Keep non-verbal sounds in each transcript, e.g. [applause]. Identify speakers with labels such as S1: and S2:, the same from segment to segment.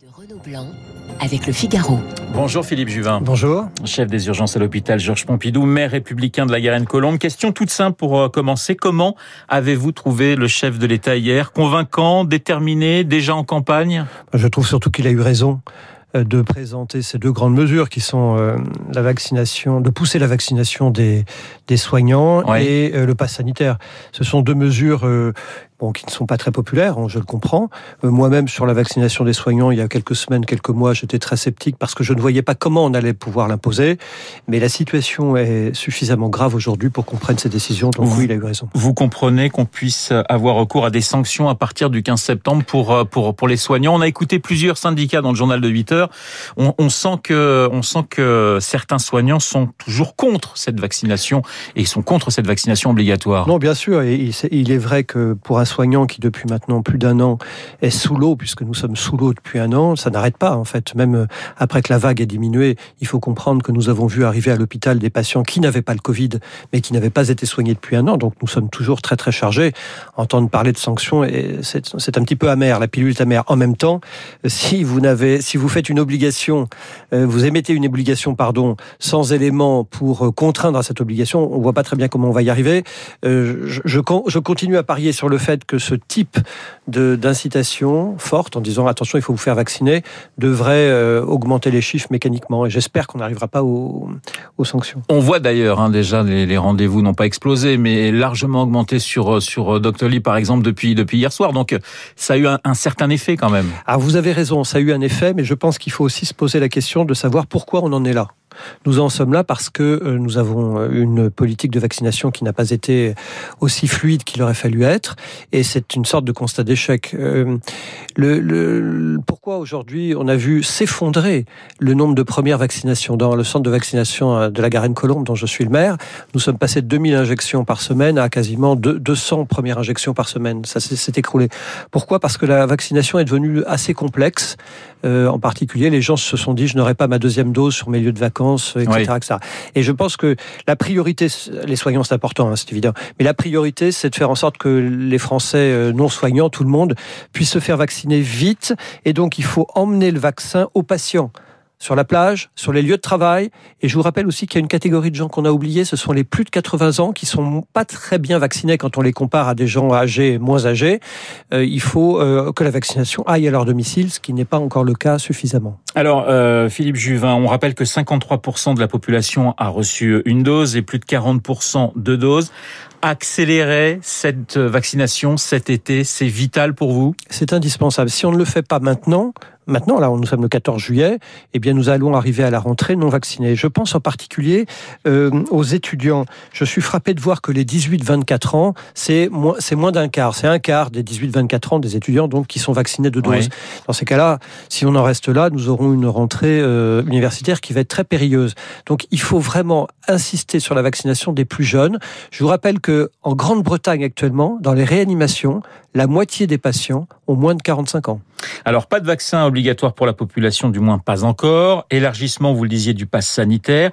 S1: de Renaud Blanc avec le Figaro.
S2: Bonjour Philippe Juvin.
S3: Bonjour.
S2: Chef des urgences à l'hôpital Georges Pompidou, maire républicain de la Garenne-Colombe. Question toute simple pour euh, commencer. Comment avez-vous trouvé le chef de l'État hier? Convaincant, déterminé, déjà en campagne?
S3: Je trouve surtout qu'il a eu raison euh, de présenter ces deux grandes mesures qui sont euh, la vaccination, de pousser la vaccination des, des soignants
S2: Ouais.
S3: et euh, le pass sanitaire. Ce sont deux mesures euh, bon, qui ne sont pas très populaires, hein, je le comprends. Euh, Moi-même, sur la vaccination des soignants, il y a quelques semaines, quelques mois, j'étais très sceptique parce que je ne voyais pas comment on allait pouvoir l'imposer. Mais la situation est suffisamment grave aujourd'hui pour qu'on prenne ces décisions. Donc oui, il a eu raison.
S2: Vous comprenez qu'on puisse avoir recours à des sanctions à partir du 15 septembre pour, euh, pour, pour les soignants. On a écouté plusieurs syndicats dans le journal de 8 heures. On, on, sent que, on sent que certains soignants sont toujours contre cette vaccination et sont contre cette vaccination obligatoire.
S3: Non, bien sûr. Et il est vrai que pour un soignant qui, depuis maintenant plus d'un an, est sous l'eau, puisque nous sommes sous l'eau depuis un an, ça n'arrête pas, en fait. Même euh, après que la vague ait diminué, il faut comprendre que nous avons vu arriver à l'hôpital des patients qui n'avaient pas le Covid, mais qui n'avaient pas été soignés depuis un an. Donc, nous sommes toujours très, très chargés. Entendre parler de sanctions, c'est un petit peu amer. La pilule est amère. En même temps, si vous n'avez, si vous faites une obligation, euh, vous émettez une obligation, pardon, sans éléments pour euh, contraindre à cette obligation, on voit pas très bien comment on va y arriver. Je continue à parier sur le fait que ce type d'incitation forte, en disant attention, il faut vous faire vacciner, devrait euh, augmenter les chiffres mécaniquement. Et j'espère qu'on n'arrivera pas aux, aux sanctions.
S2: On voit d'ailleurs hein, déjà les, les rendez-vous n'ont pas explosé, mais largement augmenté sur sur euh, Doctolib par exemple depuis depuis hier soir. Donc ça a eu un, un certain effet quand même.
S3: Alors vous avez raison, ça a eu un effet, mais je pense qu'il faut aussi se poser la question de savoir pourquoi on en est là. Nous en sommes là parce que euh, nous avons euh, une politique de vaccination qui n'a pas été aussi fluide qu'il aurait fallu être, et c'est une sorte de constat d'échec. Euh, pourquoi aujourd'hui on a vu s'effondrer le nombre de premières vaccinations dans le centre de vaccination de la Garenne-Colombe dont je suis le maire? Nous sommes passés de 2000 injections par semaine à quasiment deux- 200 premières injections par semaine. Ça s'est écroulé. Pourquoi? Parce que la vaccination est devenue assez complexe. Euh, en particulier, les gens se sont dit je n'aurai pas ma deuxième dose sur mes lieux de vacances, etc.
S2: Oui.
S3: etc. Et je pense que la priorité, les soignants c'est important, hein, c'est évident, mais la priorité c'est de faire en sorte que les Français euh, non soignants, tout le monde, puissent se faire vacciner vite. Et donc il faut emmener le vaccin aux patients sur la plage, sur les lieux de travail. Et je vous rappelle aussi qu'il y a une catégorie de gens qu'on a oublié, ce sont les plus de 80 ans qui sont pas très bien vaccinés quand on les compare à des gens âgés et moins âgés. Euh, il faut euh, que la vaccination aille à leur domicile, ce qui n'est pas encore le cas suffisamment.
S2: Alors euh, Philippe Juvin, on rappelle que 53% de la population a reçu une dose et plus de 40% deux doses. Accélérer cette vaccination cet été, c'est vital pour vous?
S3: C'est indispensable. Si on ne le fait pas maintenant, maintenant, là, nous sommes le 14 juillet, eh bien, nous allons arriver à la rentrée non vaccinés. Je pense en particulier euh, aux étudiants. Je suis frappé de voir que les 18-24 ans, c'est moins, c'est moins d'un quart. C'est un quart des 18-24 ans des étudiants donc qui sont vaccinés de doses.
S2: Ouais.
S3: Dans ces cas-là, si on en reste là, nous aurons une rentrée euh, universitaire qui va être très périlleuse. Donc, il faut vraiment insister sur la vaccination des plus jeunes. Je vous rappelle que en Grande-Bretagne actuellement, dans les réanimations, la moitié des patients ont moins de 45 ans.
S2: Alors pas de vaccin obligatoire pour la population, du moins pas encore. Élargissement, vous le disiez, du pass sanitaire.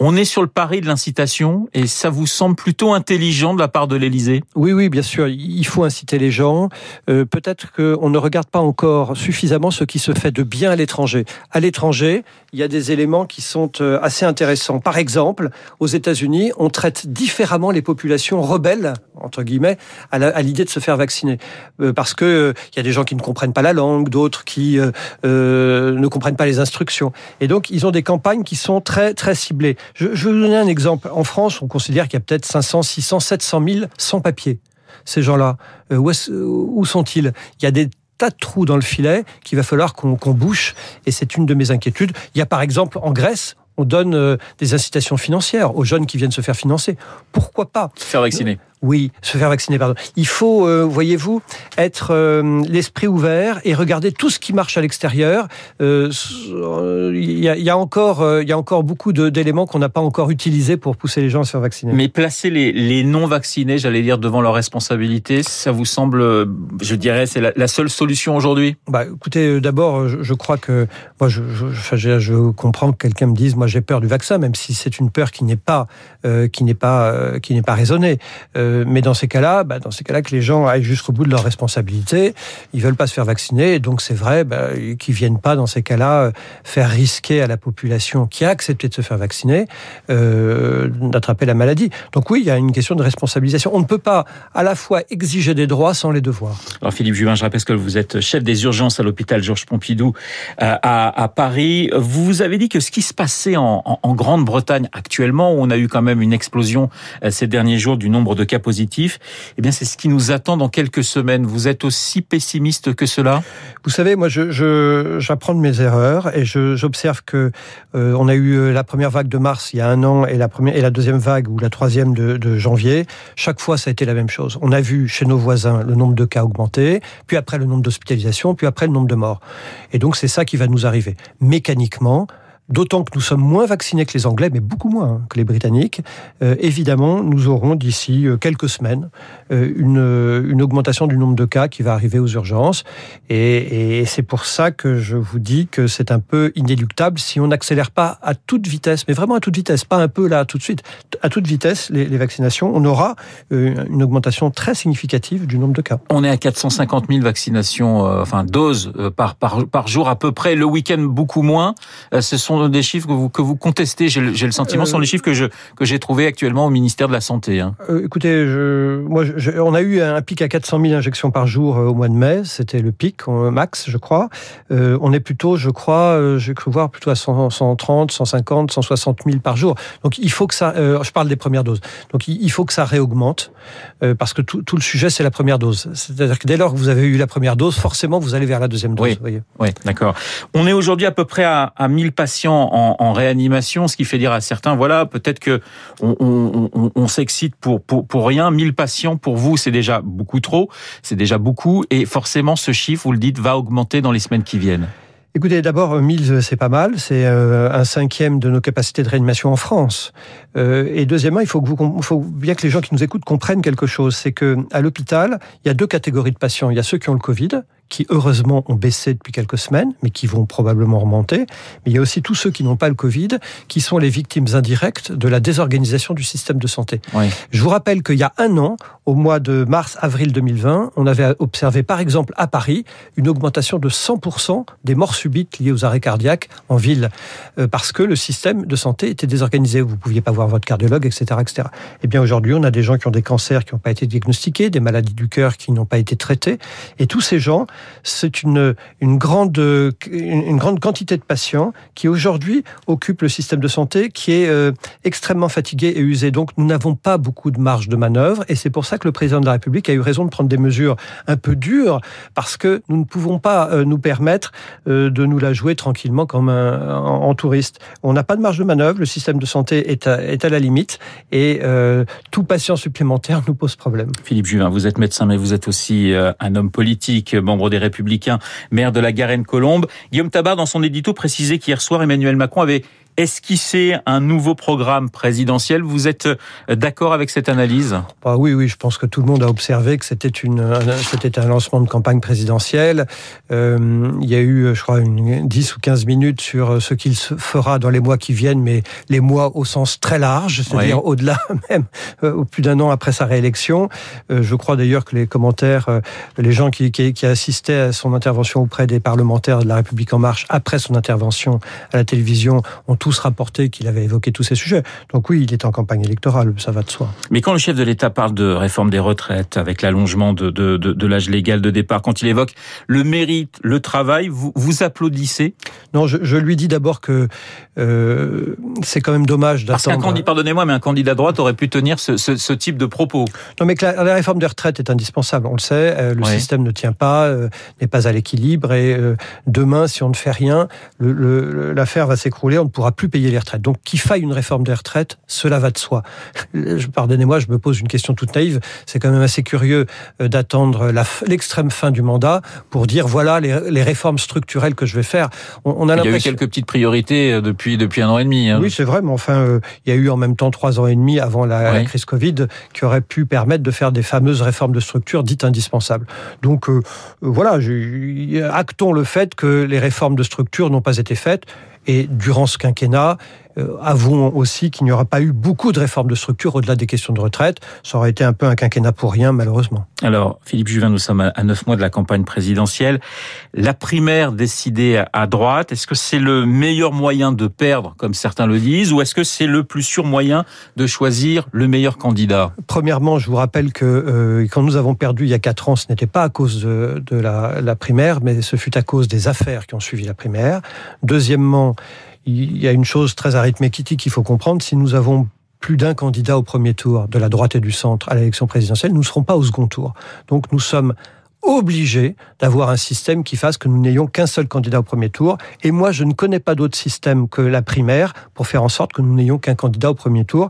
S2: On est sur le pari de l'incitation et ça vous semble plutôt intelligent de la part de l'Élysée?
S3: Oui, oui, bien sûr, il faut inciter les gens. Euh, Peut-être qu'on ne regarde pas encore suffisamment ce qui se fait de bien à l'étranger. À l'étranger, il y a des éléments qui sont euh, assez intéressants. Par exemple, aux États-Unis, on traite différemment les populations rebelles, entre guillemets, à l'idée de se faire vacciner. Euh, parce que euh, il y a des gens qui ne comprennent pas la langue, d'autres qui euh, euh, ne comprennent pas les instructions. Et donc, ils ont des campagnes qui sont très, très ciblées. Je, je vais vous donner un exemple. En France, on considère qu'il y a peut-être 500, 600, 700 000 sans-papiers. Ces gens-là, euh, où, sont-ils? Il y a des tas de trous dans le filet qu'il va falloir qu'on qu'on bouche, et c'est une de mes inquiétudes. Il y a par exemple en Grèce, on donne des incitations financières aux jeunes qui viennent se faire financer. Pourquoi pas?
S2: Faire vacciner.
S3: Oui, se faire vacciner, pardon. Il faut, euh, voyez-vous, être euh, l'esprit ouvert et regarder tout ce qui marche à l'extérieur. Euh, euh, Il y, a, il y a encore, il y a encore beaucoup d'éléments qu'on n'a pas encore utilisés pour pousser les gens à se faire vacciner.
S2: Mais placer les, les non-vaccinés, j'allais dire, devant leurs responsabilités, ça vous semble, je dirais, c'est la, la seule solution aujourd'hui?
S3: Bah, écoutez, d'abord, je, je crois que moi, je, je, enfin, je, je comprends que quelqu'un me dise, moi, j'ai peur du vaccin, même si c'est une peur qui n'est pas, qui n'est pas, qui n'est pas raisonnée. Euh, mais dans ces cas-là, bah, dans ces cas-là, que les gens aillent jusqu'au bout de leurs responsabilités. Ils veulent pas se faire vacciner, et donc c'est vrai bah, qu'ils viennent pas dans ces cas-là faire risquer à la population qui a accepté de se faire vacciner euh, d'attraper la maladie. Donc oui, il y a une question de responsabilisation. On ne peut pas à la fois exiger des droits sans les devoirs.
S2: Alors Philippe Juvin, je rappelle que vous êtes chef des urgences à l'hôpital Georges Pompidou euh, à, à, Paris. Vous avez dit que ce qui se passait en, en, en Grande-Bretagne actuellement, où on a eu quand même une explosion euh, ces derniers jours du nombre de cas positifs, eh bien c'est ce qui nous attend dans quelques semaines. Vous êtes aussi pessimiste que cela?
S3: Vous savez, moi j'apprends de mes erreurs et j'observe que euh, on a eu la première vague de mars il y a un an et la deuxième vague ou la troisième de janvier. Chaque fois, ça a été la même chose. On a vu chez nos voisins le nombre de cas augmenter, puis après le nombre d'hospitalisations, puis après le nombre de morts. Et donc c'est ça qui va nous arriver. Mécaniquement, D'autant que nous sommes moins vaccinés que les Anglais, mais beaucoup moins hein, que les Britanniques. Euh, évidemment, nous aurons d'ici euh, quelques semaines euh, une, une, augmentation du nombre de cas qui va arriver aux urgences. Et, c'est pour ça que je vous dis que c'est un peu inéluctable si on n'accélère pas à toute vitesse, mais vraiment à toute vitesse, pas un peu là tout de suite, à toute vitesse les, les vaccinations. On aura une augmentation très significative du nombre de cas.
S2: On est à 450 000 vaccinations, enfin doses par, par, par jour à peu près. Le week-end beaucoup moins. ce sont des chiffres que vous, que vous contestez, j'ai le, le, sentiment, euh, sont les chiffres que je que j'ai trouvé actuellement au ministère de la Santé. Hein.
S3: Euh, écoutez, je, moi, je, on a eu un pic à 400 000 injections par jour euh, au mois de mai, c'était le pic max, je crois. Euh, on est plutôt, je crois, euh, j'ai cru voir plutôt à 100, 130, 150, 160 000 par jour. Donc il faut que ça, je parle des premières doses. Donc il faut que ça réaugmente parce que tout, tout le sujet c'est la première dose. C'est-à-dire que dès lors que vous avez eu la première dose, forcément vous allez vers la deuxième dose.
S2: Oui, oui d'accord. On est aujourd'hui à peu près à, à 1000 patients en, réanimation, ce qui fait dire à certains, voilà, peut-être que on, s'excite pour, pour, pour rien. 1000 patients pour vous, c'est déjà beaucoup trop, c'est déjà beaucoup, et forcément ce chiffre, vous le dites, va augmenter dans les semaines qui viennent.
S3: Écoutez, d'abord, 1000, c'est pas mal. C'est euh, un cinquième de nos capacités de réanimation en France. Euh, et deuxièmement, il faut, que vous, faut bien que les gens qui nous écoutent comprennent quelque chose. C'est que à l'hôpital, il y a deux catégories de patients. Il y a ceux qui ont le Covid, qui heureusement ont baissé depuis quelques semaines, mais qui vont probablement remonter. Mais il y a aussi tous ceux qui n'ont pas le Covid, qui sont les victimes indirectes de la désorganisation du système de santé.
S2: Oui.
S3: Je vous rappelle qu'il y a un an, au mois de mars-avril 2020, on avait observé par exemple à Paris une augmentation de 100% des morts subites liées aux arrêts cardiaques en ville, euh, parce que le système de santé était désorganisé. Vous ne pouviez pas voir votre cardiologue, etc. etc. Eh bien aujourd'hui, on a des gens qui ont des cancers qui n'ont pas été diagnostiqués, des maladies du cœur qui n'ont pas été traitées, et tous ces gens c'est une, grande, une, grande quantité de patients qui aujourd'hui occupent le système de santé qui est euh, extrêmement fatigué et usé. Donc nous n'avons pas beaucoup de marge de manœuvre et c'est pour ça que le président de la République a eu raison de prendre des mesures un peu dures parce que nous ne pouvons pas euh, nous permettre euh, de nous la jouer tranquillement comme un, en, touriste. On n'a pas de marge de manœuvre, le système de santé est à, la limite et tout patient supplémentaire nous pose problème.
S2: Philippe Juvin, vous êtes médecin mais vous êtes aussi un homme politique, membre des Républicains, maire de la Garenne-Colombe. Guillaume Tabar, dans son édito, précisait qu'hier soir, Emmanuel Macron avait esquisser un nouveau programme présidentiel. Vous êtes d'accord avec cette analyse?
S3: Bah Oui, oui, je pense que tout le monde a observé que c'était c'était un lancement de campagne présidentielle. Euh, il y a eu, je crois, une 10 ou 15 minutes sur ce qu'il fera dans les mois qui viennent, mais les mois au sens très large, c'est-à-dire oui. au-delà [laughs] même, euh, plus d'un an après sa réélection. Euh, je crois d'ailleurs que les commentaires, euh, les gens qui, qui, qui assistaient à son intervention auprès des parlementaires de la République en marche après son intervention à la télévision ont tous rapporté qu'il avait évoqué tous ces sujets. Donc oui, il est en campagne électorale, ça va de soi.
S2: Mais quand le chef de l'État parle de réforme des retraites, avec l'allongement de, de, de, de l'âge légal de départ, quand il évoque le mérite, le travail, vous, vous applaudissez?
S3: Non, je, je lui dis d'abord que euh, c'est quand même dommage
S2: d'attendre... Parce qu'un candidat, pardonnez-moi, mais un candidat de droite aurait pu tenir ce, ce, ce type de propos.
S3: Non, mais que la, la, réforme des retraites est indispensable, on le sait. Euh, le oui. système ne tient pas, euh, n'est pas à l'équilibre, et euh, demain, si on ne fait rien, l'affaire va s'écrouler, on ne pourra plus payer les retraites. Donc qu'il faille une réforme des retraites, cela va de soi. [laughs] Pardonnez-moi, je me pose une question toute naïve. C'est quand même assez curieux euh, d'attendre l'extrême fin du mandat pour dire voilà les, les, réformes structurelles que je vais faire.
S2: On, on a il y a eu quelques petites priorités euh, depuis depuis un an et demi.
S3: Hein. Oui, c'est vrai, mais enfin, euh, il y a eu en même temps trois ans et demi avant la, oui. la, crise Covid qui aurait pu permettre de faire des fameuses réformes de structure dites indispensables. Donc euh, voilà, actons le fait que les réformes de structure n'ont pas été faites. Et durant ce quinquennat, Euh, avouons aussi qu'il n'y aura pas eu beaucoup de réformes de structure au-delà des questions de retraite. Ça aurait été un peu un quinquennat pour rien, malheureusement.
S2: Alors, Philippe Juvin, nous sommes à neuf mois de la campagne présidentielle. La primaire décidée à droite, est-ce que c'est le meilleur moyen de perdre, comme certains le disent, ou est-ce que c'est le plus sûr moyen de choisir le meilleur candidat?
S3: Premièrement, je vous rappelle que euh, quand nous avons perdu il y a quatre ans, ce n'était pas à cause de, la, la primaire, mais ce fut à cause des affaires qui ont suivi la primaire. Deuxièmement, il y a une chose très arithmétique qu'il faut comprendre. Si nous avons plus d'un candidat au premier tour de la droite et du centre à l'élection présidentielle, nous ne serons pas au second tour. Donc nous sommes obligé d'avoir un système qui fasse que nous n'ayons qu'un seul candidat au premier tour. Et moi, je ne connais pas d'autre système que la primaire pour faire en sorte que nous n'ayons qu'un candidat au premier tour.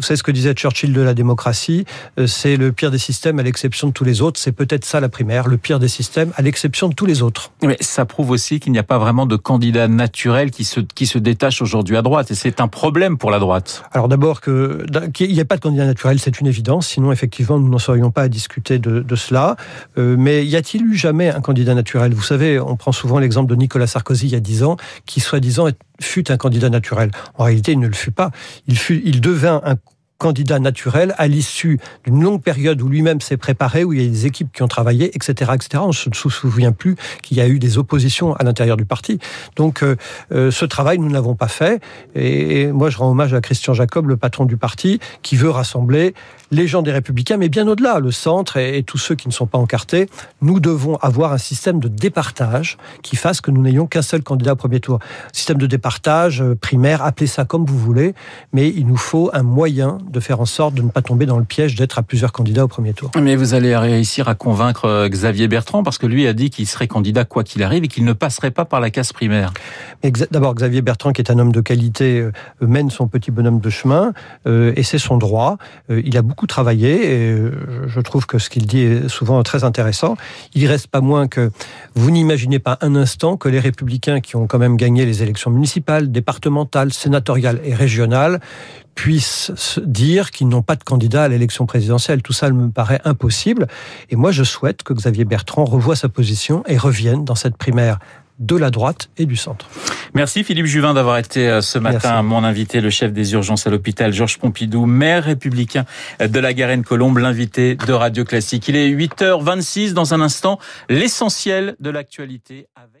S3: C'est ce que disait Churchill de la démocratie. Euh, c'est le pire des systèmes à l'exception de tous les autres. C'est peut-être ça la primaire, le pire des systèmes à l'exception de tous les autres.
S2: Mais ça prouve aussi qu'il n'y a pas vraiment de candidat naturel qui se, qui se détache aujourd'hui à droite. Et c'est un problème pour la droite.
S3: Alors d'abord, qu'il n'y ait pas de candidat naturel, c'est une évidence. Sinon, effectivement, nous n'en serions pas à discuter de, de cela. Euh, mais mais y a-t-il eu jamais un candidat naturel? Vous savez, on prend souvent l'exemple de Nicolas Sarkozy il y a dix ans, qui soi-disant fut un candidat naturel. En réalité, il ne le fut pas. Il, devint un candidat naturel à l'issue d'une longue période où lui-même s'est préparé, où il y a des équipes qui ont travaillé, etc., etc. On ne se souvient plus qu'il y a eu des oppositions à l'intérieur du parti. Donc, euh, euh, ce travail, nous ne l'avons pas fait. Et, moi, je rends hommage à Christian Jacob, le patron du parti, qui veut rassembler les gens des Républicains, mais bien au-delà, le centre et, tous ceux qui ne sont pas encartés. Nous devons avoir un système de départage qui fasse que nous n'ayons qu'un seul candidat au premier tour. Système de départage euh, primaire, appelez ça comme vous voulez, mais il nous faut un moyen de faire en sorte de ne pas tomber dans le piège d'être à plusieurs candidats au premier tour.
S2: Mais vous allez réussir à convaincre euh, Xavier Bertrand parce que lui a dit qu'il serait candidat quoi qu'il arrive et qu'il ne passerait pas par la case primaire.
S3: D'abord, Xavier Bertrand, qui est un homme de qualité, euh, mène son petit bonhomme de chemin euh, et c'est son droit. Il a beaucoup travaillé et je trouve que ce qu'il dit est souvent très intéressant. Il reste pas moins que vous n'imaginez pas un instant que les républicains qui ont quand même gagné les élections municipales, départementales, sénatoriales et régionales puissent dire qu'ils n'ont pas de candidat à l'élection présidentielle. Tout ça me paraît impossible. Et moi, je souhaite que Xavier Bertrand revoie sa position et revienne dans cette primaire de la droite et du centre.
S2: Merci Philippe Juvin d'avoir été euh, ce matin mon invité, le chef des urgences à l'hôpital Georges Pompidou, maire républicain de la Garenne-Colombe, l'invité de Radio Classique. Il est 8h26 dans un instant, l'essentiel de l'actualité avec